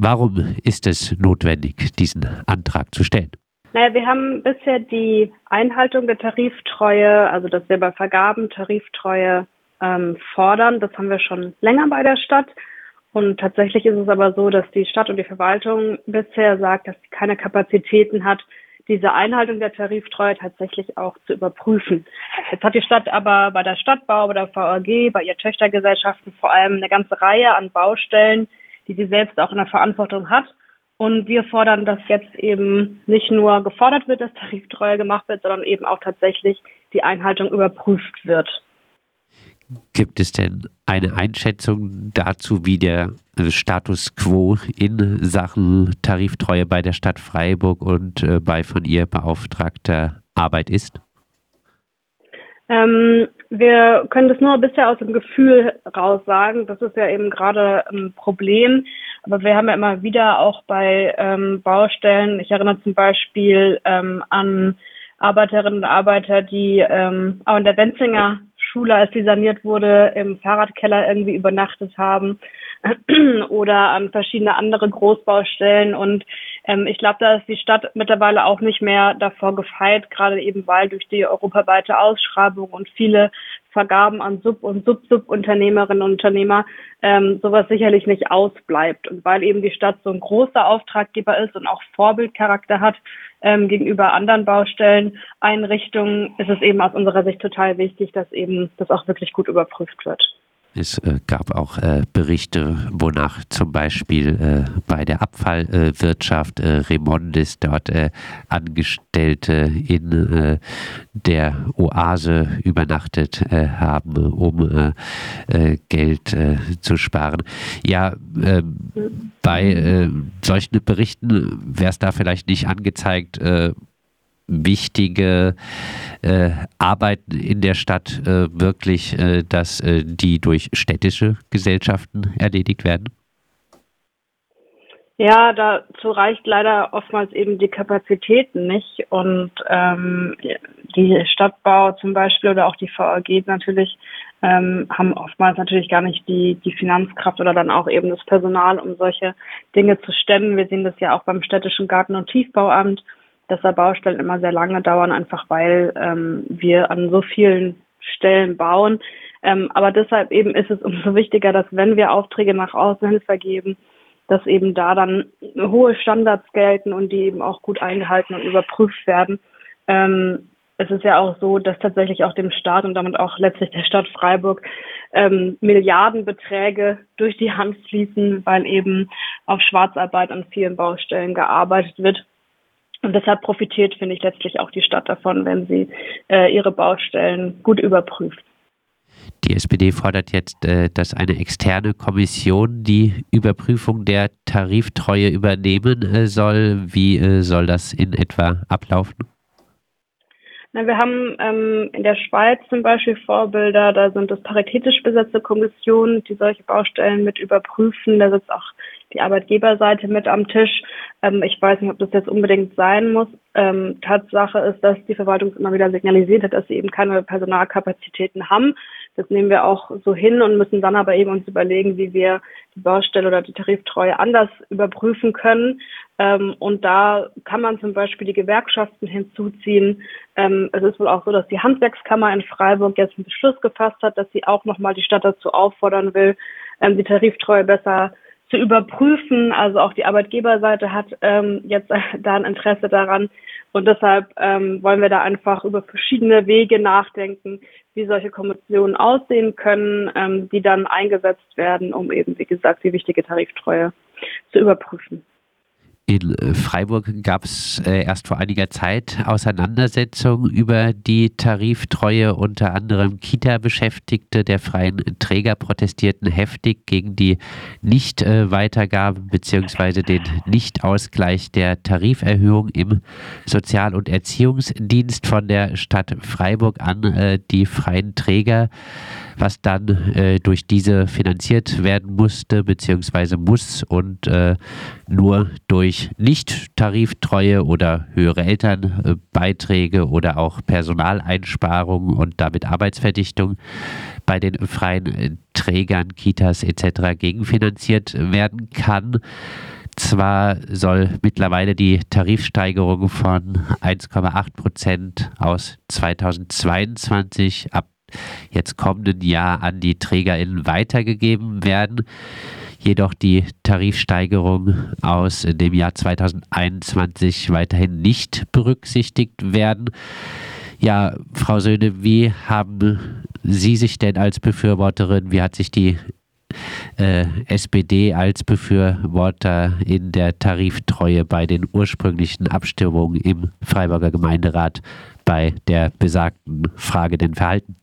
Warum ist es notwendig, diesen Antrag zu stellen? Naja, wir haben bisher die Einhaltung der Tariftreue, also dass wir bei Vergaben Tariftreue ähm, fordern. Das haben wir schon länger bei der Stadt. Und tatsächlich ist es aber so, dass die Stadt und die Verwaltung bisher sagt, dass sie keine Kapazitäten hat, diese Einhaltung der Tariftreue tatsächlich auch zu überprüfen. Jetzt hat die Stadt aber bei der Stadtbau, bei der VAG, bei ihren Töchtergesellschaften vor allem eine ganze Reihe an Baustellen, die sie selbst auch in der Verantwortung hat. Und wir fordern, dass jetzt eben nicht nur gefordert wird, dass Tariftreue gemacht wird, sondern eben auch tatsächlich die Einhaltung überprüft wird. Gibt es denn eine Einschätzung dazu, wie der Status quo in Sachen Tariftreue bei der Stadt Freiburg und äh, bei von ihr beauftragter Arbeit ist? Ähm, wir können das nur bisher aus dem Gefühl raus sagen. Das ist ja eben gerade ein Problem. Aber wir haben ja immer wieder auch bei ähm, Baustellen, ich erinnere zum Beispiel ähm, an Arbeiterinnen und Arbeiter, die ähm, auch in der Wenzinger Schule, als sie saniert wurde, im Fahrradkeller irgendwie übernachtet haben oder an verschiedene andere Großbaustellen. Und ähm, ich glaube, da ist die Stadt mittlerweile auch nicht mehr davor gefeit, gerade eben weil durch die europaweite Ausschreibung und viele Vergaben an Sub- und Sub-Sub-Unternehmerinnen und Unternehmer ähm, sowas sicherlich nicht ausbleibt. Und weil eben die Stadt so ein großer Auftraggeber ist und auch Vorbildcharakter hat ähm, gegenüber anderen Baustellen, Einrichtungen, ist es eben aus unserer Sicht total wichtig, dass eben das auch wirklich gut überprüft wird. Es äh, gab auch äh, Berichte, wonach zum Beispiel äh, bei der Abfallwirtschaft Remondis dort Angestellte in der Oase übernachtet haben, um Geld zu sparen. Ja, bei solchen Berichten wäre es da vielleicht nicht angezeigt, wichtige äh, Arbeiten in der Stadt äh, wirklich, äh, dass äh, die durch städtische Gesellschaften erledigt werden? Ja, dazu reicht leider oftmals eben die Kapazitäten nicht. Und ähm, die Stadtbau zum Beispiel oder auch die VAG natürlich ähm, haben oftmals natürlich gar nicht die, die Finanzkraft oder dann auch eben das Personal, um solche Dinge zu stemmen. Wir sehen das ja auch beim städtischen Garten- und Tiefbauamt dass da Baustellen immer sehr lange dauern, einfach weil ähm, wir an so vielen Stellen bauen. Ähm, aber deshalb eben ist es umso wichtiger, dass wenn wir Aufträge nach außen hin vergeben, dass eben da dann hohe Standards gelten und die eben auch gut eingehalten und überprüft werden. Ähm, es ist ja auch so, dass tatsächlich auch dem Staat und damit auch letztlich der Stadt Freiburg ähm, Milliardenbeträge durch die Hand fließen, weil eben auf Schwarzarbeit an vielen Baustellen gearbeitet wird. Und deshalb profitiert, finde ich, letztlich auch die Stadt davon, wenn sie äh, ihre Baustellen gut überprüft. Die SPD fordert jetzt, äh, dass eine externe Kommission die Überprüfung der Tariftreue übernehmen äh, soll. Wie äh, soll das in etwa ablaufen? Na, wir haben ähm, in der Schweiz zum Beispiel Vorbilder, da sind es paritätisch besetzte Kommissionen, die solche Baustellen mit überprüfen. Da sitzt auch die Arbeitgeberseite mit am Tisch. Ähm, ich weiß nicht, ob das jetzt unbedingt sein muss. Ähm, Tatsache ist, dass die Verwaltung immer wieder signalisiert hat, dass sie eben keine Personalkapazitäten haben. Das nehmen wir auch so hin und müssen dann aber eben uns überlegen, wie wir die Baustelle oder die Tariftreue anders überprüfen können. Ähm, und da kann man zum Beispiel die Gewerkschaften hinzuziehen. Ähm, es ist wohl auch so, dass die Handwerkskammer in Freiburg jetzt einen Beschluss gefasst hat, dass sie auch nochmal die Stadt dazu auffordern will, ähm, die Tariftreue besser zu überprüfen. Also auch die Arbeitgeberseite hat ähm, jetzt da ein Interesse daran. Und deshalb ähm, wollen wir da einfach über verschiedene Wege nachdenken, wie solche Kommissionen aussehen können, ähm, die dann eingesetzt werden, um eben, wie gesagt, die wichtige Tariftreue zu überprüfen. In Freiburg gab es äh, erst vor einiger Zeit Auseinandersetzungen über die Tariftreue. Unter anderem Kita-Beschäftigte der freien Träger protestierten heftig gegen die Nichtweitergabe bzw. den Nichtausgleich der Tariferhöhung im Sozial- und Erziehungsdienst von der Stadt Freiburg an. Äh, die freien Träger was dann äh, durch diese finanziert werden musste bzw. muss und äh, nur durch Nicht-Tariftreue oder höhere Elternbeiträge oder auch Personaleinsparungen und damit Arbeitsverdichtung bei den freien Trägern, Kitas etc. gegenfinanziert werden kann. zwar soll mittlerweile die Tarifsteigerung von 1,8 Prozent aus 2022 ab jetzt kommenden Jahr an die TrägerInnen weitergegeben werden. Jedoch die Tarifsteigerung aus dem Jahr 2021 weiterhin nicht berücksichtigt werden. Ja, Frau Söhne, wie haben Sie sich denn als Befürworterin, wie hat sich die äh, SPD als Befürworter in der Tariftreue bei den ursprünglichen Abstimmungen im Freiburger Gemeinderat bei der besagten Frage denn verhalten?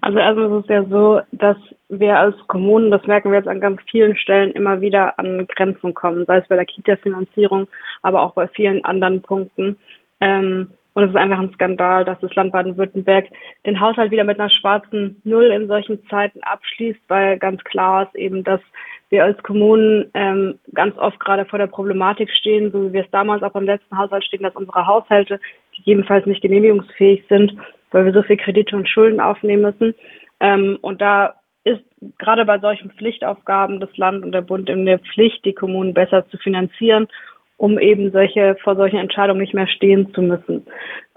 Also ist es ja so, dass wir als Kommunen, das merken wir jetzt an ganz vielen Stellen, immer wieder an Grenzen kommen, sei es bei der Kita-Finanzierung, aber auch bei vielen anderen Punkten. Ähm, und es ist einfach ein Skandal, dass das Land Baden-Württemberg den Haushalt wieder mit einer schwarzen Null in solchen Zeiten abschließt, weil ganz klar ist eben, dass wir als Kommunen ähm, ganz oft gerade vor der Problematik stehen, so wie wir es damals auch beim letzten Haushalt stehen, dass unsere Haushalte gegebenenfalls nicht genehmigungsfähig sind, weil wir so viel Kredite und Schulden aufnehmen müssen. Ähm, und da ist gerade bei solchen Pflichtaufgaben das Land und der Bund in der Pflicht, die Kommunen besser zu finanzieren um eben solche vor solchen Entscheidungen nicht mehr stehen zu müssen.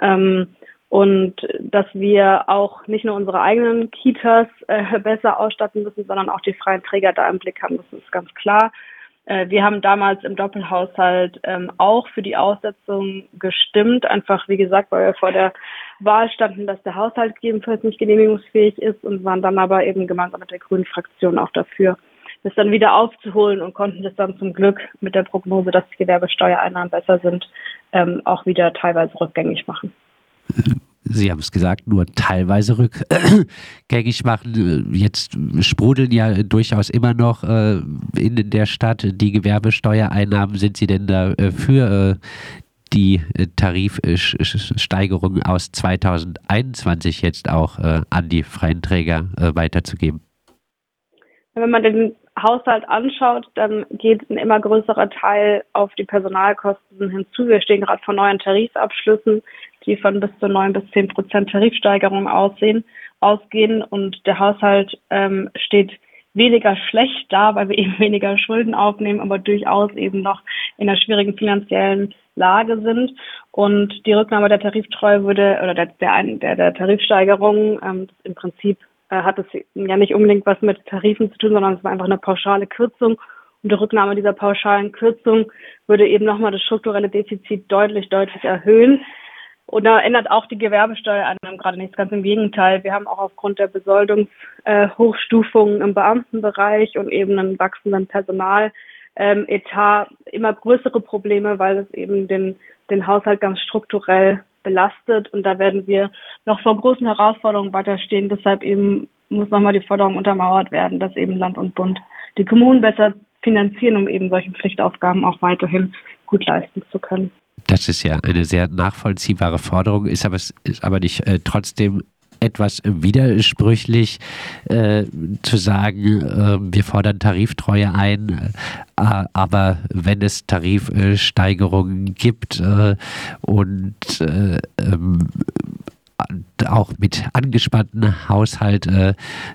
Ähm, und dass wir auch nicht nur unsere eigenen Kitas äh, besser ausstatten müssen, sondern auch die freien Träger da im Blick haben, das ist ganz klar. Äh, wir haben damals im Doppelhaushalt ähm, auch für die Aussetzung gestimmt, einfach wie gesagt, weil wir vor der Wahl standen, dass der Haushalt gegebenenfalls nicht genehmigungsfähig ist und waren dann aber eben gemeinsam mit der Grünen Fraktion auch dafür das dann wieder aufzuholen und konnten das dann zum Glück mit der Prognose, dass die Gewerbesteuereinnahmen besser sind, ähm, auch wieder teilweise rückgängig machen. Sie haben es gesagt, nur teilweise rückgängig machen. Jetzt sprudeln ja durchaus immer noch äh, in der Stadt die Gewerbesteuereinnahmen. Sind Sie denn dafür, äh, die Tarifsteigerung aus 2021 jetzt auch äh, an die freien Träger weiterzugeben? Wenn man den Haushalt anschaut, dann geht ein immer größerer Teil auf die Personalkosten hinzu. Wir stehen gerade vor neuen Tarifabschlüssen, die von bis zu neun bis zehn Prozent Tarifsteigerung aussehen, ausgehen und der Haushalt ähm, steht weniger schlecht da, weil wir eben weniger Schulden aufnehmen, aber durchaus eben noch in einer schwierigen finanziellen Lage sind. Und die Rücknahme der Tariftreue würde oder der, der, der Tarifsteigerung ähm, im Prinzip äh, hat es ja nicht unbedingt was mit Tarifen zu tun, sondern es war einfach eine pauschale Kürzung. Und die Rücknahme dieser pauschalen Kürzung würde eben nochmal das strukturelle Defizit deutlich, deutlich erhöhen. Und da ändert auch die Gewerbesteuereinnahmen gerade nichts, ganz im Gegenteil. Wir haben auch aufgrund der Besoldungshochstufungen äh, im Beamtenbereich und eben einem wachsenden Personaletat ähm, immer größere Probleme, weil es eben den, den Haushalt ganz strukturell belastet und da werden wir noch vor großen Herausforderungen weiterstehen. Deshalb eben muss nochmal die Forderung untermauert werden, dass eben Land und Bund die Kommunen besser finanzieren, um eben solche Pflichtaufgaben auch weiterhin gut leisten zu können. Das ist ja eine sehr nachvollziehbare Forderung, ist aber, ist aber nicht äh, trotzdem etwas widersprüchlich äh, zu sagen, äh, wir fordern Tariftreue ein, äh, aber wenn es Tarifsteigerungen gibt äh, und äh, ähm, auch mit angespannten Haushalt äh,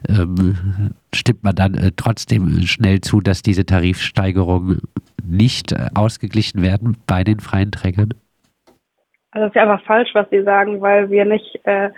ähm, stimmt man dann trotzdem schnell zu, dass diese Tarifsteigerungen nicht ausgeglichen werden bei den freien Trägern? Also es ist ja einfach falsch, was Sie sagen, weil wir nicht äh,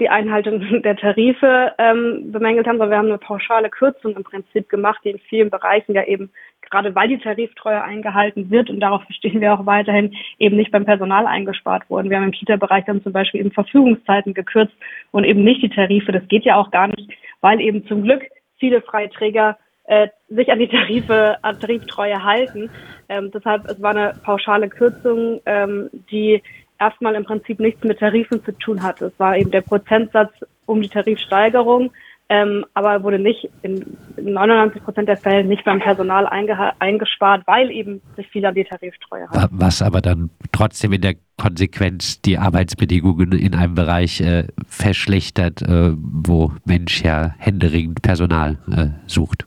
die Einhaltung der Tarife ähm, bemängelt haben, sondern wir haben eine pauschale Kürzung im Prinzip gemacht, die in vielen Bereichen ja eben, gerade weil die Tariftreue eingehalten wird und darauf bestehen wir auch weiterhin, eben nicht beim Personal eingespart wurden. Wir haben im Kita-Bereich dann zum Beispiel eben Verfügungszeiten gekürzt und eben nicht die Tarife. Das geht ja auch gar nicht, weil eben zum Glück viele freie Träger äh, sich an die Tarife, an Tariftreue halten. Ähm, deshalb, es war eine pauschale Kürzung, ähm, die erstmal im Prinzip nichts mit Tarifen zu tun hat. Es war eben der Prozentsatz um die Tarifsteigerung, ähm, aber wurde nicht in 99 Prozent der Fälle nicht beim Personal eingespart, weil eben sich viele an die Tariftreue haben. Was aber dann trotzdem in der Konsequenz die Arbeitsbedingungen in einem Bereich äh, verschlechtert, äh, wo Mensch ja händeringend Personal äh, sucht.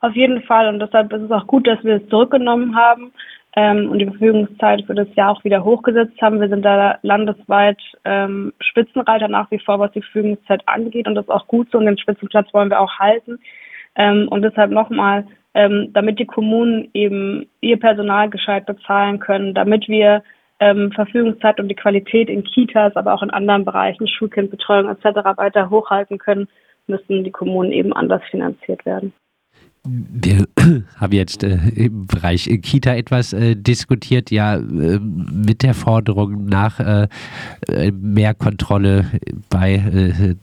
Auf jeden Fall und deshalb ist es auch gut, dass wir es zurückgenommen haben ähm, und die Verfügungszeit für das Jahr auch wieder hochgesetzt haben. Wir sind da landesweit ähm, Spitzenreiter nach wie vor, was die Verfügungszeit angeht und das ist auch gut so und den Spitzenplatz wollen wir auch halten. Ähm, und deshalb nochmal, ähm, damit die Kommunen eben ihr Personal gescheit bezahlen können, damit wir ähm, Verfügungszeit und die Qualität in Kitas, aber auch in anderen Bereichen, Schulkindbetreuung etc. weiter hochhalten können, müssen die Kommunen eben anders finanziert werden. Wir haben jetzt äh, im Bereich Kita etwas äh, diskutiert, ja, äh, mit der Forderung nach äh, äh, mehr Kontrolle bei äh,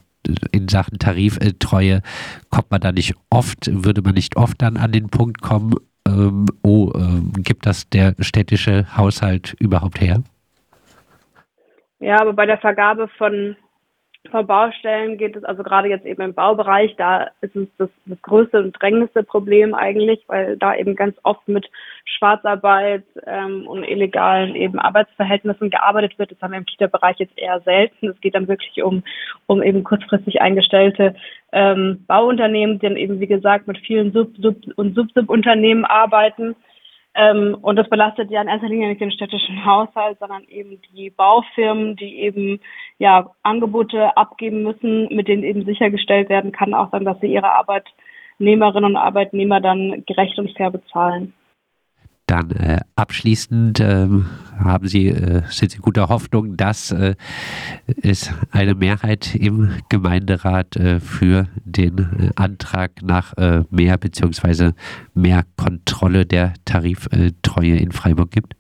in Sachen Tariftreue kommt man da nicht oft, würde man nicht oft dann an den Punkt kommen, ähm, oh, ähm, gibt das der städtische Haushalt überhaupt her? Ja, aber bei der Vergabe von von Baustellen geht es also gerade jetzt eben im Baubereich, da ist es das, das größte und drängendste Problem eigentlich, weil da eben ganz oft mit Schwarzarbeit ähm, und illegalen eben Arbeitsverhältnissen gearbeitet wird. Das haben wir im Kita-Bereich jetzt eher selten. Es geht dann wirklich um, um eben kurzfristig eingestellte ähm, Bauunternehmen, die dann eben, wie gesagt, mit vielen Sub-, Sub- und Sub-Sub-Unternehmen arbeiten ähm, und das belastet ja in erster Linie nicht den städtischen Haushalt, sondern eben die Baufirmen, die eben ja Angebote abgeben müssen, mit denen eben sichergestellt werden kann, auch dann, dass sie ihre Arbeitnehmerinnen und Arbeitnehmer dann gerecht und fair bezahlen. Dann äh, abschließend äh, haben Sie, äh, sind Sie guter Hoffnung, dass äh, es eine Mehrheit im Gemeinderat äh, für den äh, Antrag nach mehr bzw. mehr Kontrolle der Tariftreue in Freiburg gibt?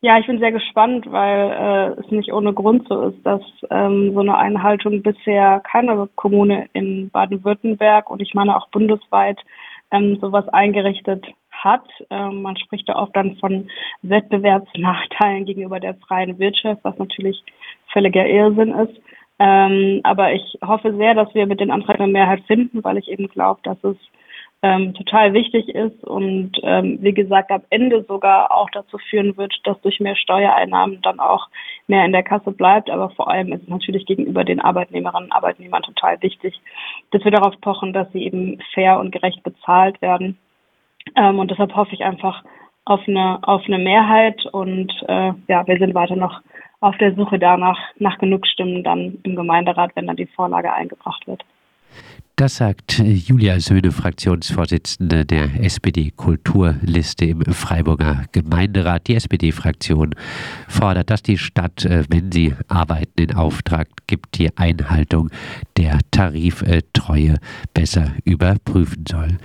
Ja, ich bin sehr gespannt, weil es nicht ohne Grund so ist, dass ähm, so eine Einhaltung bisher keine Kommune in Baden-Württemberg und ich meine auch bundesweit ähm, sowas eingerichtet hat. Ähm, man spricht da oft dann von Wettbewerbsnachteilen gegenüber der freien Wirtschaft, was natürlich völliger Irrsinn ist. Ähm, aber ich hoffe sehr, dass wir mit den Antrag eine Mehrheit finden, weil ich eben glaube, dass es ähm, total wichtig ist und wie gesagt am Ende sogar auch dazu führen wird, dass durch mehr Steuereinnahmen dann auch mehr in der Kasse bleibt. Aber vor allem ist es natürlich gegenüber den Arbeitnehmerinnen und Arbeitnehmern total wichtig, dass wir darauf pochen, dass sie eben fair und gerecht bezahlt werden ähm, und deshalb hoffe ich einfach auf eine, auf eine Mehrheit und äh, ja, wir sind weiter noch auf der Suche danach, nach genug Stimmen dann im Gemeinderat, wenn dann die Vorlage eingebracht wird. Das sagt Julia Söhne, Fraktionsvorsitzende der SPD-Kulturliste im Freiburger Gemeinderat. Die SPD-Fraktion fordert, dass die Stadt, äh, wenn sie Arbeiten in Auftrag gibt, die Einhaltung der Tariftreue besser überprüfen soll.